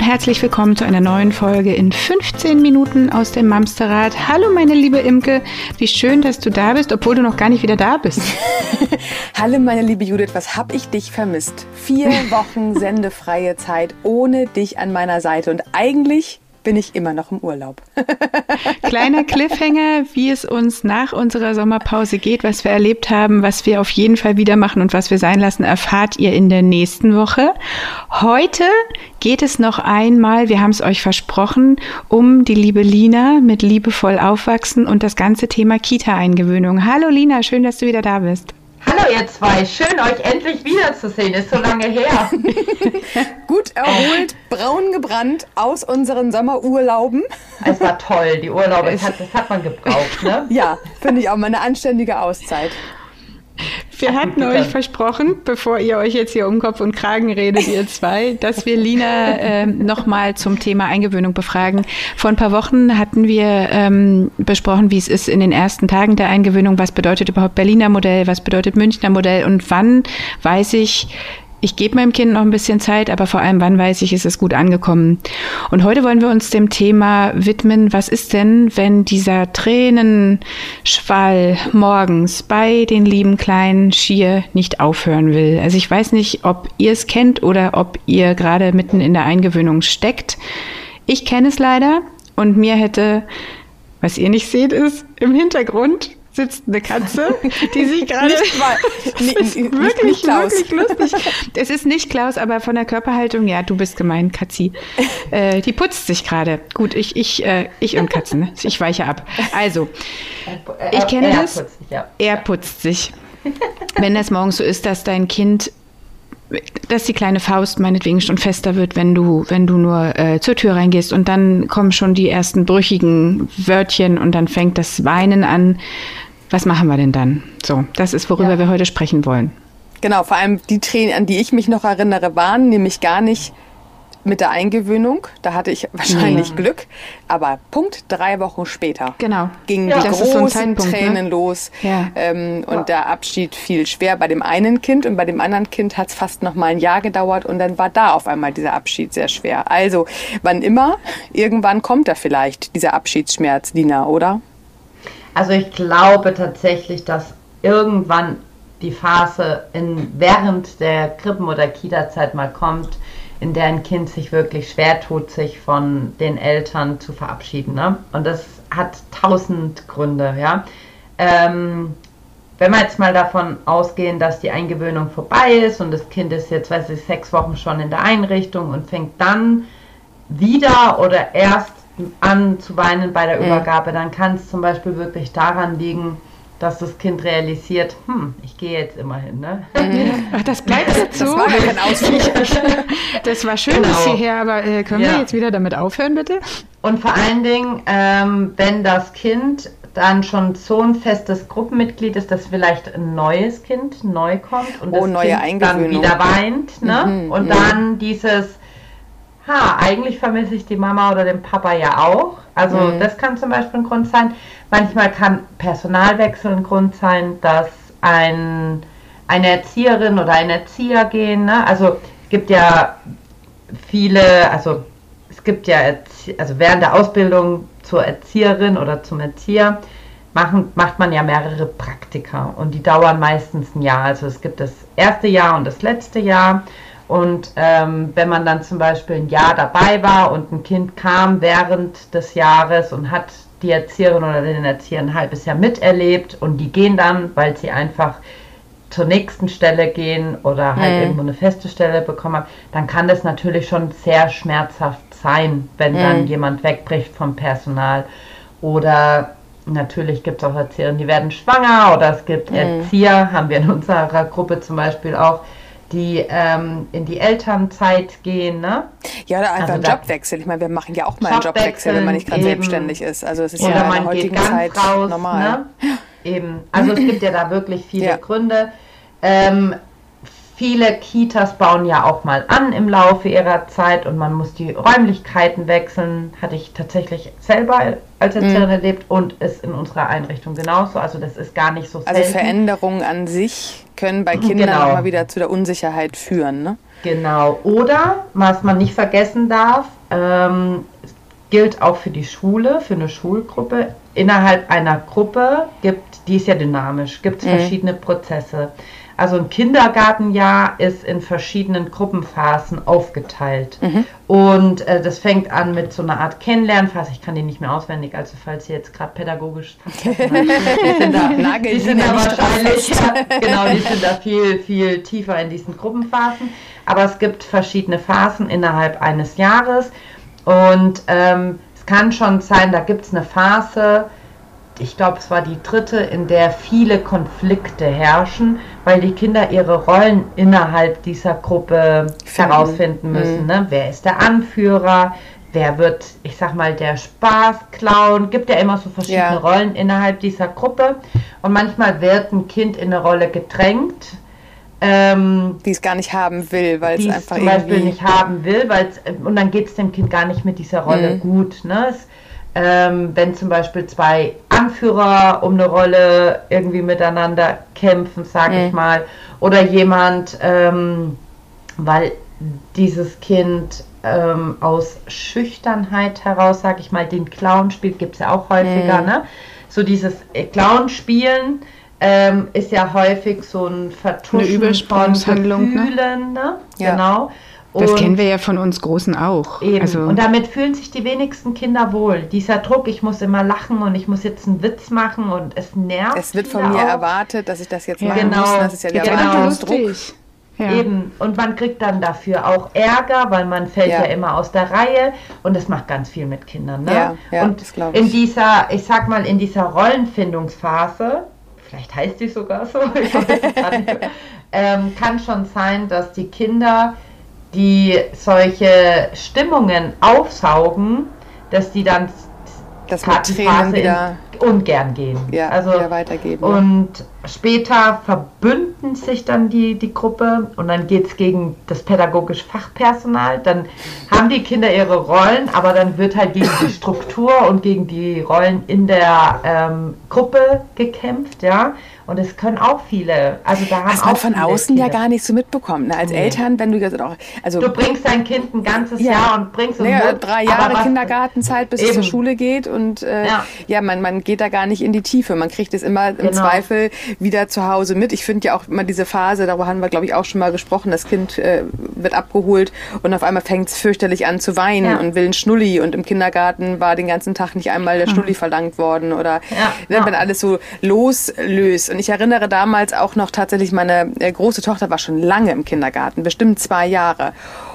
Und herzlich willkommen zu einer neuen Folge in 15 Minuten aus dem Mamsterrad. Hallo meine liebe Imke, wie schön, dass du da bist, obwohl du noch gar nicht wieder da bist. Hallo meine liebe Judith, was hab ich dich vermisst? Vier Wochen sendefreie Zeit ohne dich an meiner Seite und eigentlich bin ich immer noch im Urlaub. Kleiner Cliffhanger, wie es uns nach unserer Sommerpause geht, was wir erlebt haben, was wir auf jeden Fall wieder machen und was wir sein lassen, erfahrt ihr in der nächsten Woche. Heute geht es noch einmal, wir haben es euch versprochen, um die liebe Lina mit liebevoll aufwachsen und das ganze Thema Kita-Eingewöhnung. Hallo Lina, schön, dass du wieder da bist. Hallo ihr zwei, schön euch endlich wiederzusehen, ist so lange her. Gut erholt, braun gebrannt aus unseren Sommerurlauben. Es war toll, die Urlaube, das hat, das hat man gebraucht, ne? Ja, finde ich auch mal eine anständige Auszeit. Wir hatten euch versprochen, bevor ihr euch jetzt hier um Kopf und Kragen redet, ihr zwei, dass wir Lina äh, nochmal zum Thema Eingewöhnung befragen. Vor ein paar Wochen hatten wir ähm, besprochen, wie es ist in den ersten Tagen der Eingewöhnung. Was bedeutet überhaupt Berliner Modell? Was bedeutet Münchner Modell? Und wann weiß ich, ich gebe meinem Kind noch ein bisschen Zeit, aber vor allem, wann weiß ich, ist es gut angekommen. Und heute wollen wir uns dem Thema widmen, was ist denn, wenn dieser Tränenschwall morgens bei den lieben kleinen Schier nicht aufhören will. Also ich weiß nicht, ob ihr es kennt oder ob ihr gerade mitten in der Eingewöhnung steckt. Ich kenne es leider und mir hätte, was ihr nicht seht, ist im Hintergrund sitzt eine Katze, die sich gerade. nicht, mal, nicht, wirklich, nicht wirklich lustig. Es ist nicht Klaus, aber von der Körperhaltung, ja, du bist gemein, Katzi. Äh, die putzt sich gerade. Gut, ich, ich, äh, ich und Katzen, ne? ich weiche ab. Also, ich kenne er das. Putzt sich, ja. Er putzt sich. Wenn das morgens so ist, dass dein Kind dass die kleine Faust meinetwegen schon fester wird, wenn du, wenn du nur äh, zur Tür reingehst und dann kommen schon die ersten brüchigen Wörtchen und dann fängt das Weinen an. Was machen wir denn dann? So, das ist, worüber ja. wir heute sprechen wollen. Genau, vor allem die Tränen, an die ich mich noch erinnere, waren nämlich gar nicht mit der Eingewöhnung. Da hatte ich wahrscheinlich ja. Glück. Aber Punkt drei Wochen später genau. gingen ja. die das großen so ne? Tränen ne? los. Ja. Ähm, und der Abschied fiel schwer bei dem einen Kind und bei dem anderen Kind hat es fast noch mal ein Jahr gedauert und dann war da auf einmal dieser Abschied sehr schwer. Also, wann immer, irgendwann kommt da vielleicht dieser Abschiedsschmerz, Dina, oder? Also ich glaube tatsächlich, dass irgendwann die Phase in, während der Krippen- oder Kita-Zeit mal kommt, in der ein Kind sich wirklich schwer tut, sich von den Eltern zu verabschieden. Ne? Und das hat tausend Gründe, ja. Ähm, wenn wir jetzt mal davon ausgehen, dass die Eingewöhnung vorbei ist und das Kind ist jetzt, weiß ich, sechs Wochen schon in der Einrichtung und fängt dann wieder oder erst an zu weinen bei der mhm. Übergabe, dann kann es zum Beispiel wirklich daran liegen, dass das Kind realisiert, hm, ich gehe jetzt immerhin, ne? Mhm. Das bleibt jetzt so. Das war kein. Das war schön genau. bis hierher, aber äh, können ja. wir jetzt wieder damit aufhören, bitte? Und vor allen Dingen, ähm, wenn das Kind dann schon so ein festes Gruppenmitglied ist, dass vielleicht ein neues Kind neu kommt und oh, das kind dann wieder weint, ne? Mhm, und mhm. dann dieses, ha, eigentlich vermisse ich die Mama oder den Papa ja auch. Also mhm. das kann zum Beispiel ein Grund sein. Manchmal kann Personalwechsel ein Grund sein, dass ein, eine Erzieherin oder ein Erzieher gehen. Ne? Also es gibt ja viele, also es gibt ja, also während der Ausbildung zur Erzieherin oder zum Erzieher machen, macht man ja mehrere Praktika und die dauern meistens ein Jahr. Also es gibt das erste Jahr und das letzte Jahr. Und ähm, wenn man dann zum Beispiel ein Jahr dabei war und ein Kind kam während des Jahres und hat die Erzieherin oder den Erzieher ein halbes Jahr miterlebt und die gehen dann, weil sie einfach zur nächsten Stelle gehen oder halt mhm. irgendwo eine feste Stelle bekommen haben, dann kann das natürlich schon sehr schmerzhaft sein, wenn mhm. dann jemand wegbricht vom Personal. Oder natürlich gibt es auch Erzieherinnen, die werden schwanger oder es gibt mhm. Erzieher, haben wir in unserer Gruppe zum Beispiel auch, die ähm, in die Elternzeit gehen. Ne? Ja, oder einfach also einen Jobwechsel. Ich meine, wir machen ja auch mal einen Jobwechsel, wenn man nicht gerade selbstständig ist. Also es ist oder ja in der heutigen Zeit raus, normal. Ne? Eben. Also es gibt ja da wirklich viele ja. Gründe. Ähm, Viele Kitas bauen ja auch mal an im Laufe ihrer Zeit und man muss die Räumlichkeiten wechseln. Hatte ich tatsächlich selber als Erzieherin mhm. erlebt und ist in unserer Einrichtung genauso. Also das ist gar nicht so also selten. Also Veränderungen an sich können bei Kindern genau. immer wieder zu der Unsicherheit führen. Ne? Genau. Oder, was man nicht vergessen darf, ähm, gilt auch für die Schule, für eine Schulgruppe. Innerhalb einer Gruppe gibt, die ist ja dynamisch, gibt es mhm. verschiedene Prozesse. Also ein Kindergartenjahr ist in verschiedenen Gruppenphasen aufgeteilt. Mhm. Und äh, das fängt an mit so einer Art Kennenlernphase. Ich kann die nicht mehr auswendig, also falls Sie jetzt gerade pädagogisch die sind da, die sind da wahrscheinlich, genau, die sind da viel, viel tiefer in diesen Gruppenphasen. Aber es gibt verschiedene Phasen innerhalb eines Jahres. Und ähm, es kann schon sein, da gibt es eine Phase, ich glaube, es war die dritte, in der viele Konflikte herrschen, weil die Kinder ihre Rollen innerhalb dieser Gruppe Finden. herausfinden müssen. Mhm. Ne? Wer ist der Anführer? Wer wird, ich sag mal, der Spaßclown? Gibt ja immer so verschiedene ja. Rollen innerhalb dieser Gruppe. Und manchmal wird ein Kind in eine Rolle gedrängt. Ähm, die es gar nicht haben will, weil es einfach zum Beispiel nicht haben will, weil und dann geht es dem Kind gar nicht mit dieser Rolle mhm. gut. Ne? Es, ähm, wenn zum Beispiel zwei Anführer um eine Rolle irgendwie miteinander kämpfen, sage mhm. ich mal, oder jemand, ähm, weil dieses Kind ähm, aus Schüchternheit heraus, sage ich mal, den Clown spielt, gibt es ja auch häufiger, mhm. ne? So dieses äh, Clown spielen ähm, ist ja häufig so ein Vertuschen von ne? Gefühlen, ne? Ja. Genau. Das kennen wir ja von uns Großen auch. Eben. Also und damit fühlen sich die wenigsten Kinder wohl. Dieser Druck, ich muss immer lachen und ich muss jetzt einen Witz machen und es nervt. Es wird von mir auch. erwartet, dass ich das jetzt ja. machen genau. muss. Das ist ja der genau. Druck. Ja. Eben. Und man kriegt dann dafür auch Ärger, weil man fällt ja, ja immer aus der Reihe und das macht ganz viel mit Kindern. Ne? Ja, ja, und in dieser, ich sag mal, in dieser Rollenfindungsphase, vielleicht heißt die sogar so, ich weiß es nicht, ähm, kann schon sein, dass die Kinder die solche Stimmungen aufsaugen, dass die dann das Tränen wieder ungern gehen. Ja, also weitergeben. Und ja. später verbünden sich dann die, die Gruppe und dann geht es gegen das pädagogische Fachpersonal. Dann haben die Kinder ihre Rollen, aber dann wird halt gegen die Struktur und gegen die Rollen in der ähm, Gruppe gekämpft, ja. Und es können auch viele. Also da haben Was man von außen viele. ja gar nicht so mitbekommen. Ne? Als nee. Eltern, wenn du jetzt auch. Also, du bringst dein Kind ein ganzes ja. Jahr und bringst es naja, drei Jahre Kindergartenzeit, bis eben. es zur Schule geht. Und äh, ja, ja man, man geht da gar nicht in die Tiefe. Man kriegt es immer genau. im Zweifel wieder zu Hause mit. Ich finde ja auch immer diese Phase, darüber haben wir, glaube ich, auch schon mal gesprochen, das Kind äh, wird abgeholt und auf einmal fängt es fürchterlich an zu weinen ja. und will einen Schnulli. Und im Kindergarten war den ganzen Tag nicht einmal der hm. Schnulli verlangt worden. Oder ja. wenn alles so loslöst. Und ich erinnere damals auch noch tatsächlich, meine äh, große Tochter war schon lange im Kindergarten, bestimmt zwei Jahre.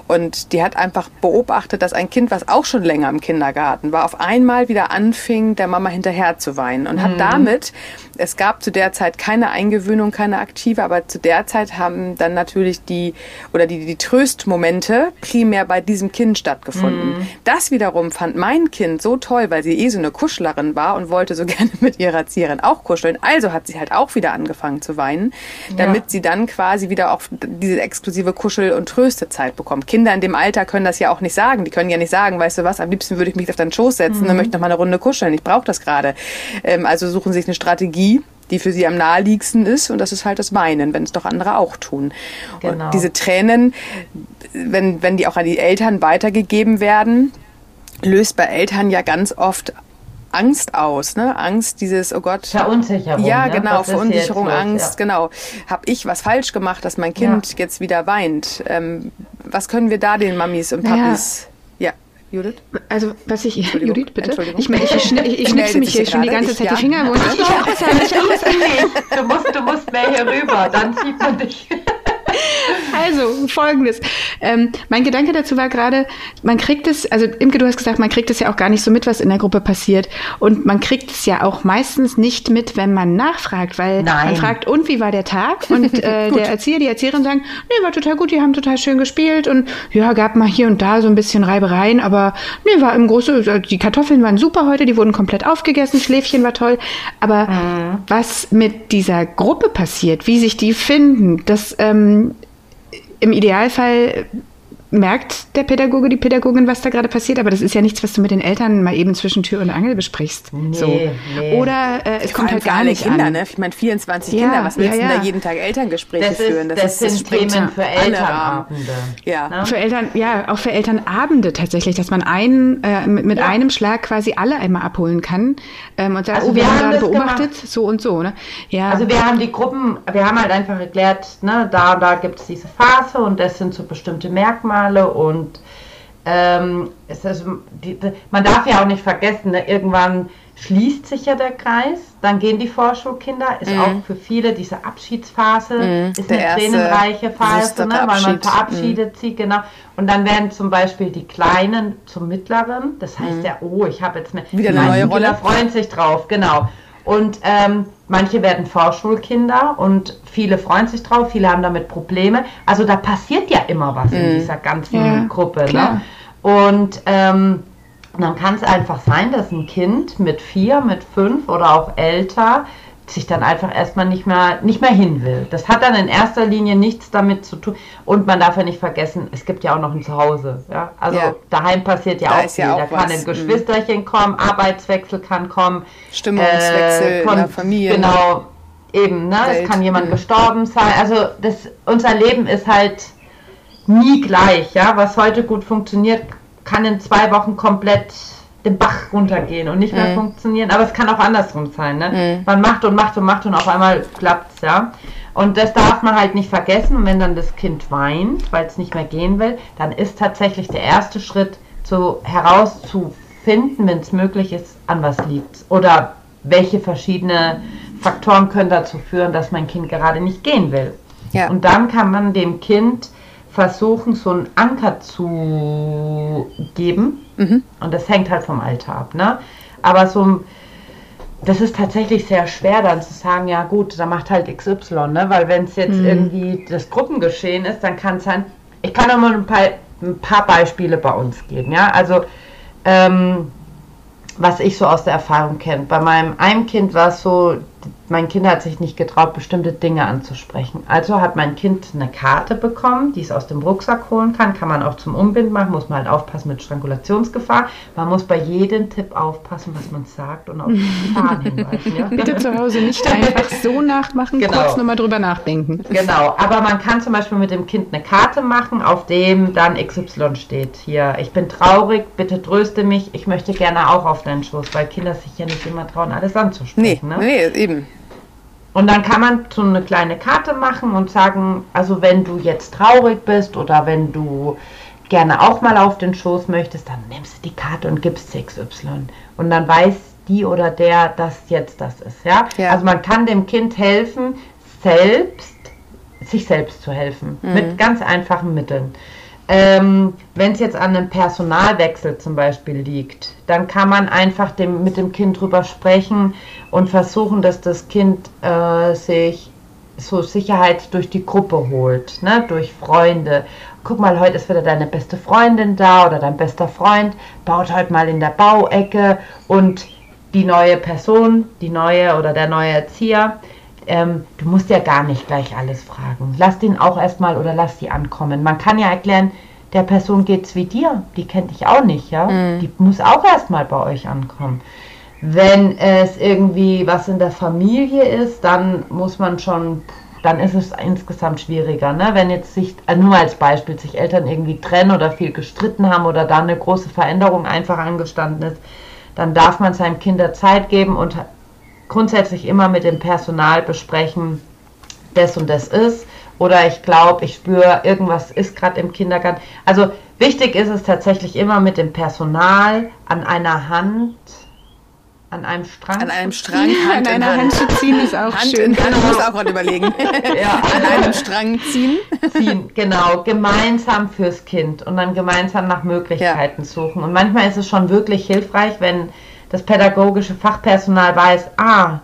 Und die hat einfach beobachtet, dass ein Kind, was auch schon länger im Kindergarten war, auf einmal wieder anfing, der Mama hinterher zu weinen. Und mhm. hat damit, es gab zu der Zeit keine Eingewöhnung, keine aktive, aber zu der Zeit haben dann natürlich die, oder die, die Tröstmomente primär bei diesem Kind stattgefunden. Mhm. Das wiederum fand mein Kind so toll, weil sie eh so eine Kuschlerin war und wollte so gerne mit ihrer Erzieherin auch kuscheln. Also hat sie halt auch wieder angefangen zu weinen, damit ja. sie dann quasi wieder auch diese exklusive Kuschel- und Tröstezeit bekommt. Kinder in dem Alter können das ja auch nicht sagen. Die können ja nicht sagen, weißt du was, am liebsten würde ich mich auf deinen Schoß setzen mhm. und möchte noch mal eine Runde kuscheln. Ich brauche das gerade. Ähm, also suchen sich eine Strategie, die für sie am naheliegendsten ist und das ist halt das Weinen, wenn es doch andere auch tun. Genau. Und diese Tränen, wenn, wenn die auch an die Eltern weitergegeben werden, löst bei Eltern ja ganz oft Angst aus, ne? Angst, dieses, oh Gott. Verunsicherung. Ja, ne? genau, was Verunsicherung, Angst, ja. genau. Habe ich was falsch gemacht, dass mein Kind ja. jetzt wieder weint? Ähm, was können wir da den Mamis und Papis? Ja. Judith? Also, was ich. Judith, bitte? Ich, meine, ich, ich, ich, ich schnipse mich hier schon die ganze Zeit die Finger. Und ich, ich auch was ich auch was. Du musst, du musst mehr hier rüber, dann sieht man dich. Also, folgendes. Ähm, mein Gedanke dazu war gerade, man kriegt es, also Imke, du hast gesagt, man kriegt es ja auch gar nicht so mit, was in der Gruppe passiert. Und man kriegt es ja auch meistens nicht mit, wenn man nachfragt, weil Nein. man fragt, und wie war der Tag? Und äh, der Erzieher, die Erzieherin sagen, nee, war total gut, die haben total schön gespielt und ja, gab mal hier und da so ein bisschen Reibereien, aber nee, war im Großen, äh, die Kartoffeln waren super heute, die wurden komplett aufgegessen, Schläfchen war toll. Aber mhm. was mit dieser Gruppe passiert, wie sich die finden, das ähm, im Idealfall merkt der Pädagoge, die Pädagogin, was da gerade passiert, aber das ist ja nichts, was du mit den Eltern mal eben zwischen Tür und Angel besprichst. Nee, so. nee. Oder äh, es kommt halt gar nicht Kinder, an. Ne? Ich meine, 24 ja, Kinder, was willst du ja, ja. da jeden Tag Elterngespräche das führen? Das, das, das sind Themen für Elternabende. Ja. Ne? Für Eltern, ja, auch für Elternabende tatsächlich, dass man einen, äh, mit, mit einem Schlag quasi alle einmal abholen kann ähm, und sagt, also oh, wir, wir haben gerade beobachtet, gemacht. so und so. Ne? Ja. Also wir haben die Gruppen, wir haben halt einfach erklärt, ne, da, da gibt es diese Phase und das sind so bestimmte Merkmale Merkmale und ähm, es ist, die, man darf ja auch nicht vergessen, ne, irgendwann schließt sich ja der Kreis, dann gehen die Vorschulkinder, ist mm. auch für viele diese Abschiedsphase, mm. ist der eine tränenreiche Phase, ne, weil man verabschiedet mm. sie, genau. Und dann werden zum Beispiel die Kleinen zum Mittleren, das heißt mm. ja, oh, ich habe jetzt mehr, wieder eine neue Rolle. Kinder freuen sich drauf, genau. Und ähm, manche werden Vorschulkinder und viele freuen sich drauf, viele haben damit Probleme. Also da passiert ja immer was mhm. in dieser ganzen ja, Gruppe. Ne? Und ähm, dann kann es einfach sein, dass ein Kind mit vier, mit fünf oder auch älter sich dann einfach erstmal nicht mehr, nicht mehr hin will. Das hat dann in erster Linie nichts damit zu tun. Und man darf ja nicht vergessen, es gibt ja auch noch ein Zuhause. Ja? Also ja. daheim passiert ja da auch viel. Ja auch da kann was. ein mhm. Geschwisterchen kommen, Arbeitswechsel kann kommen. Stimmungswechsel äh, in der Familie. Genau, eben. Ne? Es kann jemand mhm. gestorben sein. Also das, unser Leben ist halt nie gleich. Ja? Was heute gut funktioniert, kann in zwei Wochen komplett den Bach runtergehen und nicht mehr mhm. funktionieren. Aber es kann auch andersrum sein. Ne? Mhm. Man macht und macht und macht und auf einmal klappt es, ja. Und das darf man halt nicht vergessen. Und wenn dann das Kind weint, weil es nicht mehr gehen will, dann ist tatsächlich der erste Schritt, zu, herauszufinden, wenn es möglich ist, an was liegt Oder welche verschiedene Faktoren können dazu führen, dass mein Kind gerade nicht gehen will. Ja. Und dann kann man dem Kind versuchen, so einen Anker zu geben. Mhm. Und das hängt halt vom Alter ab. Ne? Aber so, das ist tatsächlich sehr schwer, dann zu sagen, ja gut, da macht halt XY, ne? weil wenn es jetzt mhm. irgendwie das Gruppengeschehen ist, dann kann es sein, ich kann noch mal ein paar, ein paar Beispiele bei uns geben. Ja? Also, ähm, was ich so aus der Erfahrung kenne. Bei meinem einem Kind war es so, mein Kind hat sich nicht getraut, bestimmte Dinge anzusprechen. Also hat mein Kind eine Karte bekommen, die es aus dem Rucksack holen kann. Kann man auch zum Umbinden machen, muss man halt aufpassen mit Strangulationsgefahr. Man muss bei jedem Tipp aufpassen, was man sagt und auf die Gefahren hinweisen. Ja? Bitte zu Hause nicht einfach so nachmachen, genau. kurz nochmal drüber nachdenken. Genau, aber man kann zum Beispiel mit dem Kind eine Karte machen, auf dem dann XY steht. Hier, ich bin traurig, bitte tröste mich, ich möchte gerne auch auf deinen Schoß, weil Kinder sich ja nicht immer trauen, alles anzusprechen. Nee, ne? nee eben. Und dann kann man so eine kleine Karte machen und sagen, also wenn du jetzt traurig bist oder wenn du gerne auch mal auf den Schoß möchtest, dann nimmst du die Karte und gibst XY. Und dann weiß die oder der, dass jetzt das ist. Ja? ja. Also man kann dem Kind helfen, selbst, sich selbst zu helfen. Mhm. Mit ganz einfachen Mitteln. Ähm, Wenn es jetzt an einem Personalwechsel zum Beispiel liegt, dann kann man einfach dem, mit dem Kind drüber sprechen und versuchen, dass das Kind äh, sich so Sicherheit durch die Gruppe holt, ne? durch Freunde. Guck mal, heute ist wieder deine beste Freundin da oder dein bester Freund, baut heute mal in der Bauecke und die neue Person, die neue oder der neue Erzieher, ähm, du musst ja gar nicht gleich alles fragen. Lass den auch erstmal oder lass die ankommen. Man kann ja erklären, der Person geht's wie dir, die kennt dich auch nicht, ja. Mhm. Die muss auch erstmal bei euch ankommen. Wenn es irgendwie was in der Familie ist, dann muss man schon, dann ist es insgesamt schwieriger. Ne? Wenn jetzt sich, äh, nur als Beispiel, sich Eltern irgendwie trennen oder viel gestritten haben oder da eine große Veränderung einfach angestanden ist, dann darf man seinem Kind Zeit geben und grundsätzlich immer mit dem Personal besprechen, das und das ist. Oder ich glaube, ich spüre, irgendwas ist gerade im Kindergarten. Also wichtig ist es tatsächlich immer mit dem Personal an einer Hand, an einem Strang. An einem Strang, Hand an einer Hand. Hand zu ziehen ist auch Hand schön. Hand, genau. muss auch gerade überlegen. ja. An einem Strang ziehen. Ziehen, genau. Gemeinsam fürs Kind und dann gemeinsam nach Möglichkeiten ja. suchen. Und manchmal ist es schon wirklich hilfreich, wenn das pädagogische Fachpersonal weiß, ah,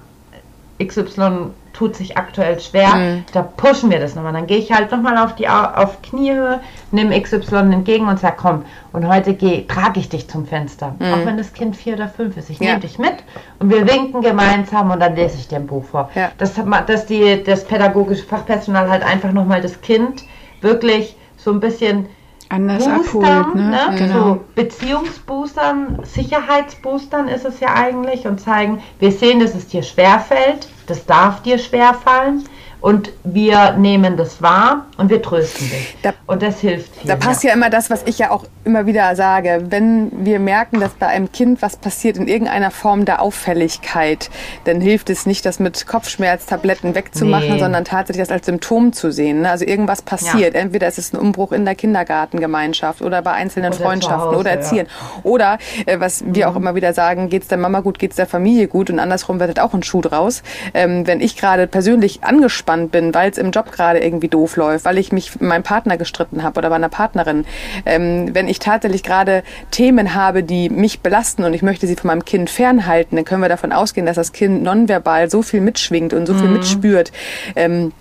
XY tut sich aktuell schwer, mhm. da pushen wir das nochmal. Dann gehe ich halt nochmal auf die auf Kniehöhe, nehme XY entgegen und sage, komm, und heute geh, trage ich dich zum Fenster. Mhm. Auch wenn das Kind vier oder fünf ist. Ich ja. nehme dich mit und wir winken gemeinsam und dann lese ich dir ein Buch vor. Ja. Das, das, die, das pädagogische Fachpersonal halt einfach nochmal das Kind wirklich so ein bisschen anders Booster, abholt, ne? ne? Genau. So Beziehungsboostern, Sicherheitsboostern ist es ja eigentlich und zeigen, wir sehen, dass es dir schwerfällt, das darf dir schwerfallen und wir nehmen das wahr und wir trösten dich. Da, und das hilft viel. Da passt ja. ja immer das, was ich ja auch immer wieder sage. Wenn wir merken, dass bei einem Kind was passiert in irgendeiner Form der Auffälligkeit, dann hilft es nicht, das mit Kopfschmerztabletten wegzumachen, nee. sondern tatsächlich das als Symptom zu sehen. Also irgendwas passiert. Ja. Entweder ist es ein Umbruch in der Kindergartengemeinschaft oder bei einzelnen oder Freundschaften Hause, oder Erziehern. Ja. Oder, äh, was wir mhm. auch immer wieder sagen, geht es der Mama gut, geht es der Familie gut und andersrum wird auch ein Schuh draus. Ähm, wenn ich gerade persönlich angespannt angespannt bin, weil es im Job gerade irgendwie doof läuft, weil ich mich mit meinem Partner gestritten habe oder bei einer Partnerin, ähm, wenn ich tatsächlich gerade Themen habe, die mich belasten und ich möchte sie von meinem Kind fernhalten, dann können wir davon ausgehen, dass das Kind nonverbal so viel mitschwingt und so viel mhm. mitspürt. Ähm,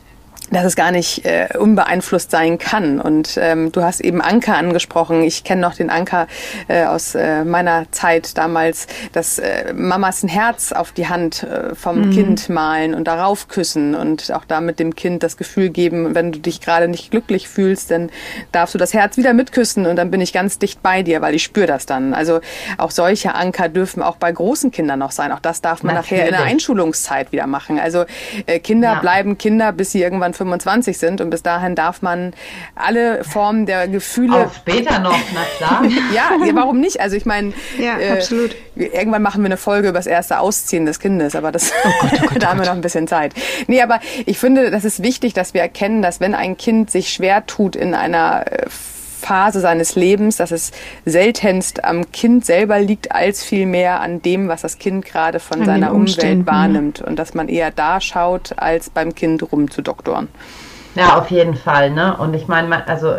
dass es gar nicht äh, unbeeinflusst sein kann. Und ähm, du hast eben Anker angesprochen. Ich kenne noch den Anker äh, aus äh, meiner Zeit damals, dass äh, Mamas ein Herz auf die Hand äh, vom mhm. Kind malen und darauf küssen und auch damit dem Kind das Gefühl geben, wenn du dich gerade nicht glücklich fühlst, dann darfst du das Herz wieder mitküssen und dann bin ich ganz dicht bei dir, weil ich spüre das dann. Also auch solche Anker dürfen auch bei großen Kindern noch sein. Auch das darf man Natürlich. nachher in der Einschulungszeit wieder machen. Also äh, Kinder ja. bleiben Kinder, bis sie irgendwann 25 sind und bis dahin darf man alle Formen der Gefühle. Auch später noch, na klar. ja, warum nicht? Also ich meine, ja, äh, absolut. Irgendwann machen wir eine Folge über das erste Ausziehen des Kindes, aber das, oh Gott, oh Gott, da haben wir noch ein bisschen Zeit. Nee, aber ich finde, das ist wichtig, dass wir erkennen, dass wenn ein Kind sich schwer tut in einer äh, Phase seines Lebens, dass es seltenst am Kind selber liegt, als vielmehr an dem, was das Kind gerade von an seiner Umwelt wahrnimmt. Und dass man eher da schaut, als beim Kind rumzudoktoren. Ja, auf jeden Fall. Ne? Und ich meine, also,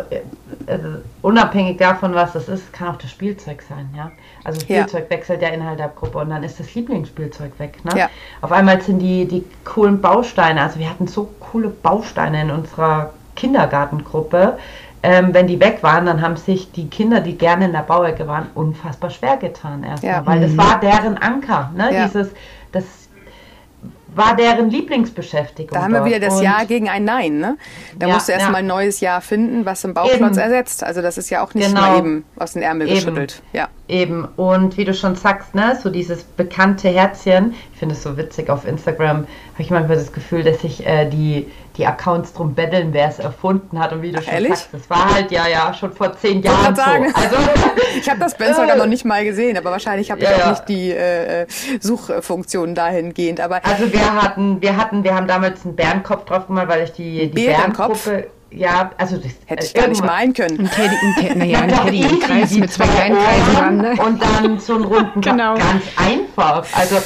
also, unabhängig davon, was das ist, kann auch das Spielzeug sein. Ja? Also Spielzeug ja. wechselt der Inhalt der Gruppe und dann ist das Lieblingsspielzeug weg. Ne? Ja. Auf einmal sind die, die coolen Bausteine, also wir hatten so coole Bausteine in unserer Kindergartengruppe ähm, wenn die weg waren, dann haben sich die Kinder, die gerne in der Bauecke waren, unfassbar schwer getan erstmal, ja. weil das mhm. war deren Anker, ne? Ja. Dieses, das war deren Lieblingsbeschäftigung. Da haben wir wieder das und Ja gegen ein Nein. Ne? Da ja, musst du erstmal ja. ein neues Ja finden, was im Bauklotz eben. ersetzt. Also das ist ja auch nicht genau. mal eben aus den Ärmel eben. geschüttelt. Ja. Eben. Und wie du schon sagst, ne, so dieses bekannte Herzchen, ich finde es so witzig auf Instagram, habe ich manchmal das Gefühl, dass sich äh, die die Accounts drum betteln, wer es erfunden hat und wie du Ach, schon ehrlich? sagst, das war halt ja ja schon vor zehn Jahren so. Sagen. Also, ich habe das Ben sogar noch nicht mal gesehen, aber wahrscheinlich habe ich ja, auch ja. nicht die äh, Suchfunktion dahingehend. Aber also wir hatten, wir hatten, wir haben damals einen Bärenkopf drauf gemacht, weil ich die, die Bärengruppe ja, also das hätte ich gar nicht malen können. Ein Teddy, ein Teddy, naja, ein Teddy im Kreis mit zwei kleinen Kreisen dran. Ne? Und dann so einen runden genau. ganz einfach. Also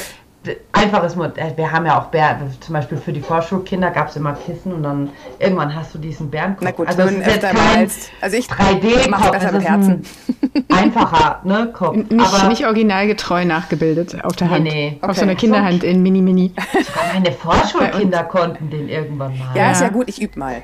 einfaches Modell. Wir haben ja auch Bär, zum Beispiel für die Vorschulkinder gab es immer Kissen und dann irgendwann hast du diesen Bärenkopf. Na gut, also, es ist jetzt kein als, also ich 3D mache besser mit Herzen. Einfacher, ne, Kopf. Nicht, Aber nicht originalgetreu nachgebildet auf der Hand. Nee, nee. Auf okay. so einer Kinderhand in Mini-Mini. Meine Vorschulkinder konnten den irgendwann mal. Ja, ja, ist ja gut, ich übe mal.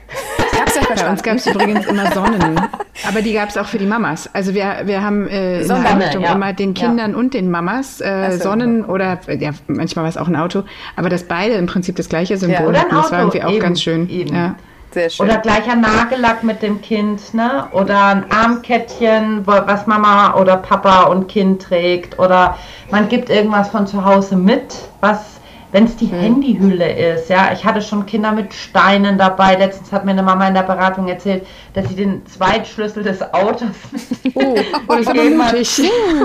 Bei uns gab es übrigens immer Sonnen. Aber die gab es auch für die Mamas. Also wir, wir haben äh, in der Einrichtung ja. immer den Kindern ja. und den Mamas äh, Sonnen oder ja, manchmal war es auch ein Auto, aber dass beide im Prinzip das gleiche Symbol ja, hatten, das war irgendwie auch eben, ganz schön. Eben. Ja. Sehr schön. Oder gleicher Nagellack mit dem Kind, ne? Oder ein Armkettchen, was Mama oder Papa und Kind trägt. Oder man gibt irgendwas von zu Hause mit, was wenn es die hm. Handyhülle ist, ja, ich hatte schon Kinder mit Steinen dabei. Letztens hat mir eine Mama in der Beratung erzählt, dass sie den Zweitschlüssel des Autos. Oh, oh das ist aber mutig.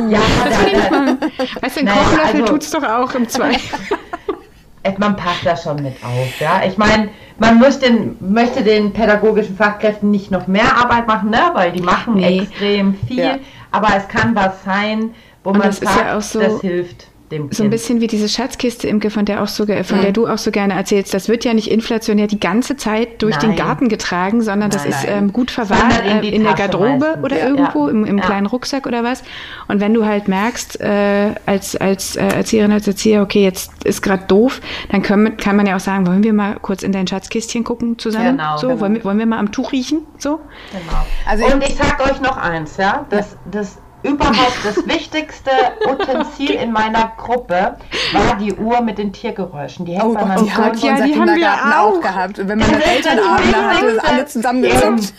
Ja, das da, da, weißt du, ein naja, Kochlöffel also, tut's doch auch im Zweifel. man passt da schon mit auf, ja. Ich meine, man muss den, möchte den pädagogischen Fachkräften nicht noch mehr Arbeit machen, ne, weil die machen nee. extrem viel. Ja. Aber es kann was sein, wo Und man sagt, ja so, das hilft dem So ein bisschen wie diese Schatzkiste, Imke, von der, auch so, von der du auch so gerne erzählst. Das wird ja nicht inflationär die ganze Zeit durch nein. den Garten getragen, sondern das nein, ist ähm, gut verwahrt in, äh, in der Garderobe meistens. oder ja, irgendwo ja. im, im ja. kleinen Rucksack oder was. Und wenn du halt merkst, äh, als, als äh, Erzieherin, als Erzieher, okay, jetzt ist gerade doof, dann können, kann man ja auch sagen, wollen wir mal kurz in dein Schatzkistchen gucken zusammen? Genau, so, genau. Wollen, wir, wollen wir mal am Tuch riechen? So? Genau. Also Und ich sag euch noch eins, ja, das, das überhaupt das wichtigste Utensil in meiner Gruppe war die Uhr mit den Tiergeräuschen. Die hängt oh, bei meinem die hat ja, die haben wir auch. auch gehabt. Und wenn man Elternabend hatte, alle zusammengezuckt.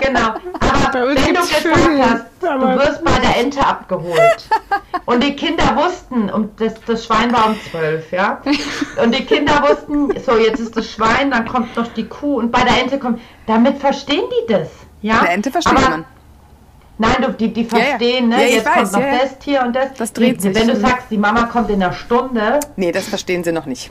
Genau. Aber wenn du gesagt hast, du wirst bei der Ente abgeholt. Und die Kinder wussten, und das, das Schwein war um zwölf, ja. Und die Kinder wussten, so jetzt ist das Schwein, dann kommt noch die Kuh und bei der Ente kommt. Damit verstehen die das. Ja? Bei der Ente versteht Aber, man. Nein, du, die, die verstehen, ja, ja. ne? Ja, Jetzt weiß, kommt noch das Tier und das. Das dreht die, sich. Wenn du sagst, die Mama kommt in einer Stunde. Nee, das verstehen sie noch nicht.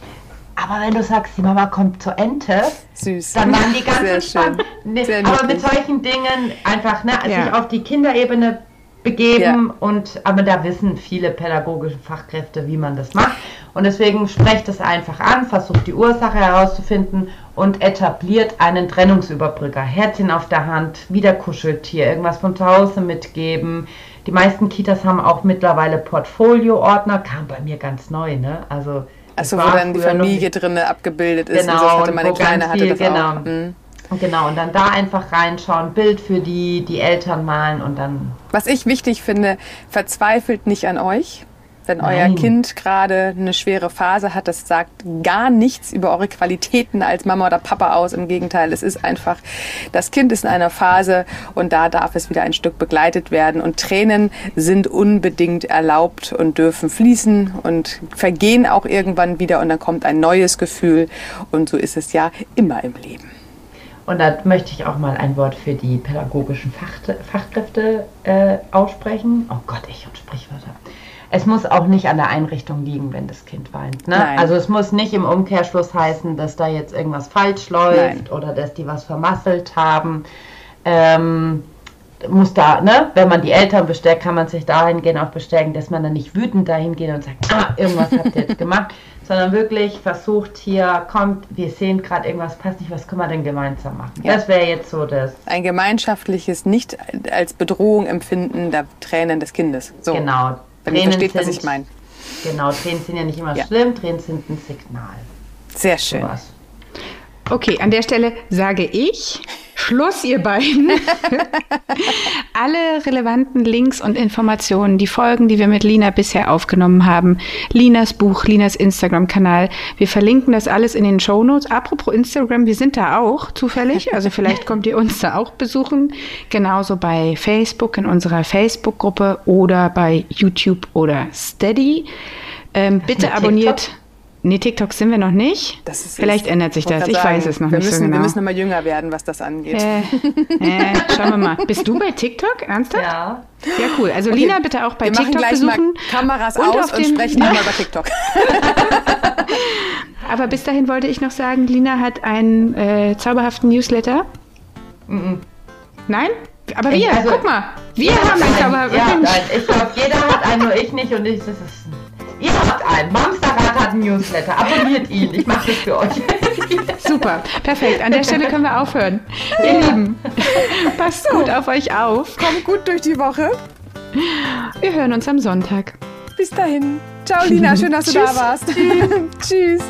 Aber wenn du sagst, die Mama kommt zur Ente, Süß. dann waren die ganz Sehr entspannt. Nee, aber mit solchen Dingen einfach ne, sich auf die Kinderebene begeben ja. und aber da wissen viele pädagogische Fachkräfte, wie man das macht und deswegen sprecht es einfach an, versucht die Ursache herauszufinden und etabliert einen Trennungsüberbrücker. Herzchen auf der Hand, wieder Kuscheltier, irgendwas von zu Hause mitgeben. Die meisten Kitas haben auch mittlerweile Portfolio-Ordner, kam bei mir ganz neu, ne? Also Achso, wo dann die Familie drin abgebildet ist. Genau, und so hatte meine Kleine hatte das genau. auch. Mhm. Genau, und dann da einfach reinschauen, Bild für die, die Eltern malen und dann. Was ich wichtig finde, verzweifelt nicht an euch. Wenn Nein. euer Kind gerade eine schwere Phase hat, das sagt gar nichts über eure Qualitäten als Mama oder Papa aus. Im Gegenteil, es ist einfach, das Kind ist in einer Phase und da darf es wieder ein Stück begleitet werden. Und Tränen sind unbedingt erlaubt und dürfen fließen und vergehen auch irgendwann wieder und dann kommt ein neues Gefühl. Und so ist es ja immer im Leben. Und da möchte ich auch mal ein Wort für die pädagogischen Fachkräfte äh, aussprechen. Oh Gott, ich und Sprichwörter. Es muss auch nicht an der Einrichtung liegen, wenn das Kind weint. Ne? Also es muss nicht im Umkehrschluss heißen, dass da jetzt irgendwas falsch läuft Nein. oder dass die was vermasselt haben. Ähm, muss da, ne, wenn man die Eltern bestärkt, kann man sich dahingehend auch bestärken, dass man dann nicht wütend dahin geht und sagt, ah, irgendwas habt ihr jetzt gemacht, sondern wirklich versucht hier, kommt, wir sehen gerade irgendwas passt nicht, was können wir denn gemeinsam machen? Ja. Das wäre jetzt so das. Ein gemeinschaftliches, nicht als Bedrohung empfinden der Tränen des Kindes. So. Genau. Wenn Tränen ihr versteht, sind, was ich meine. Genau, Tränen sind ja nicht immer ja. schlimm, Tränen sind ein Signal. Sehr schön. So Okay, an der Stelle sage ich, Schluss, ihr beiden. Alle relevanten Links und Informationen, die Folgen, die wir mit Lina bisher aufgenommen haben, Linas Buch, Linas Instagram-Kanal, wir verlinken das alles in den Show Notes. Apropos Instagram, wir sind da auch zufällig, also vielleicht kommt ihr uns da auch besuchen. Genauso bei Facebook in unserer Facebook-Gruppe oder bei YouTube oder Steady. Ähm, bitte abonniert. Nee, TikTok sind wir noch nicht. Vielleicht ist, ändert sich das. Ich sagen, weiß es noch nicht müssen, so genau. Wir müssen noch mal jünger werden, was das angeht. Äh, äh, schauen wir mal. Bist du bei TikTok? Ernsthaft? Ja. Ja, cool. Also okay. Lina bitte auch bei wir TikTok gleich besuchen. Mal Kameras und aus und sprechen ja. über TikTok. Aber bis dahin wollte ich noch sagen, Lina hat einen äh, zauberhaften Newsletter. Mhm. Nein? Aber wir, also, guck mal, wir haben einen zauberhaften. Ja, nein, ich glaube, jeder hat einen, nur ich nicht und ich, das ist Ihr habt einen. Mamsterrad hat einen Newsletter. Abonniert ihn. Ich mache das für euch. Super, perfekt. An der Stelle können wir aufhören. Ihr Lieben, passt gut auf euch auf. Kommt gut durch die Woche. Wir hören uns am Sonntag. Bis dahin. Ciao, Lina. Schön, dass du da warst. Tschüss.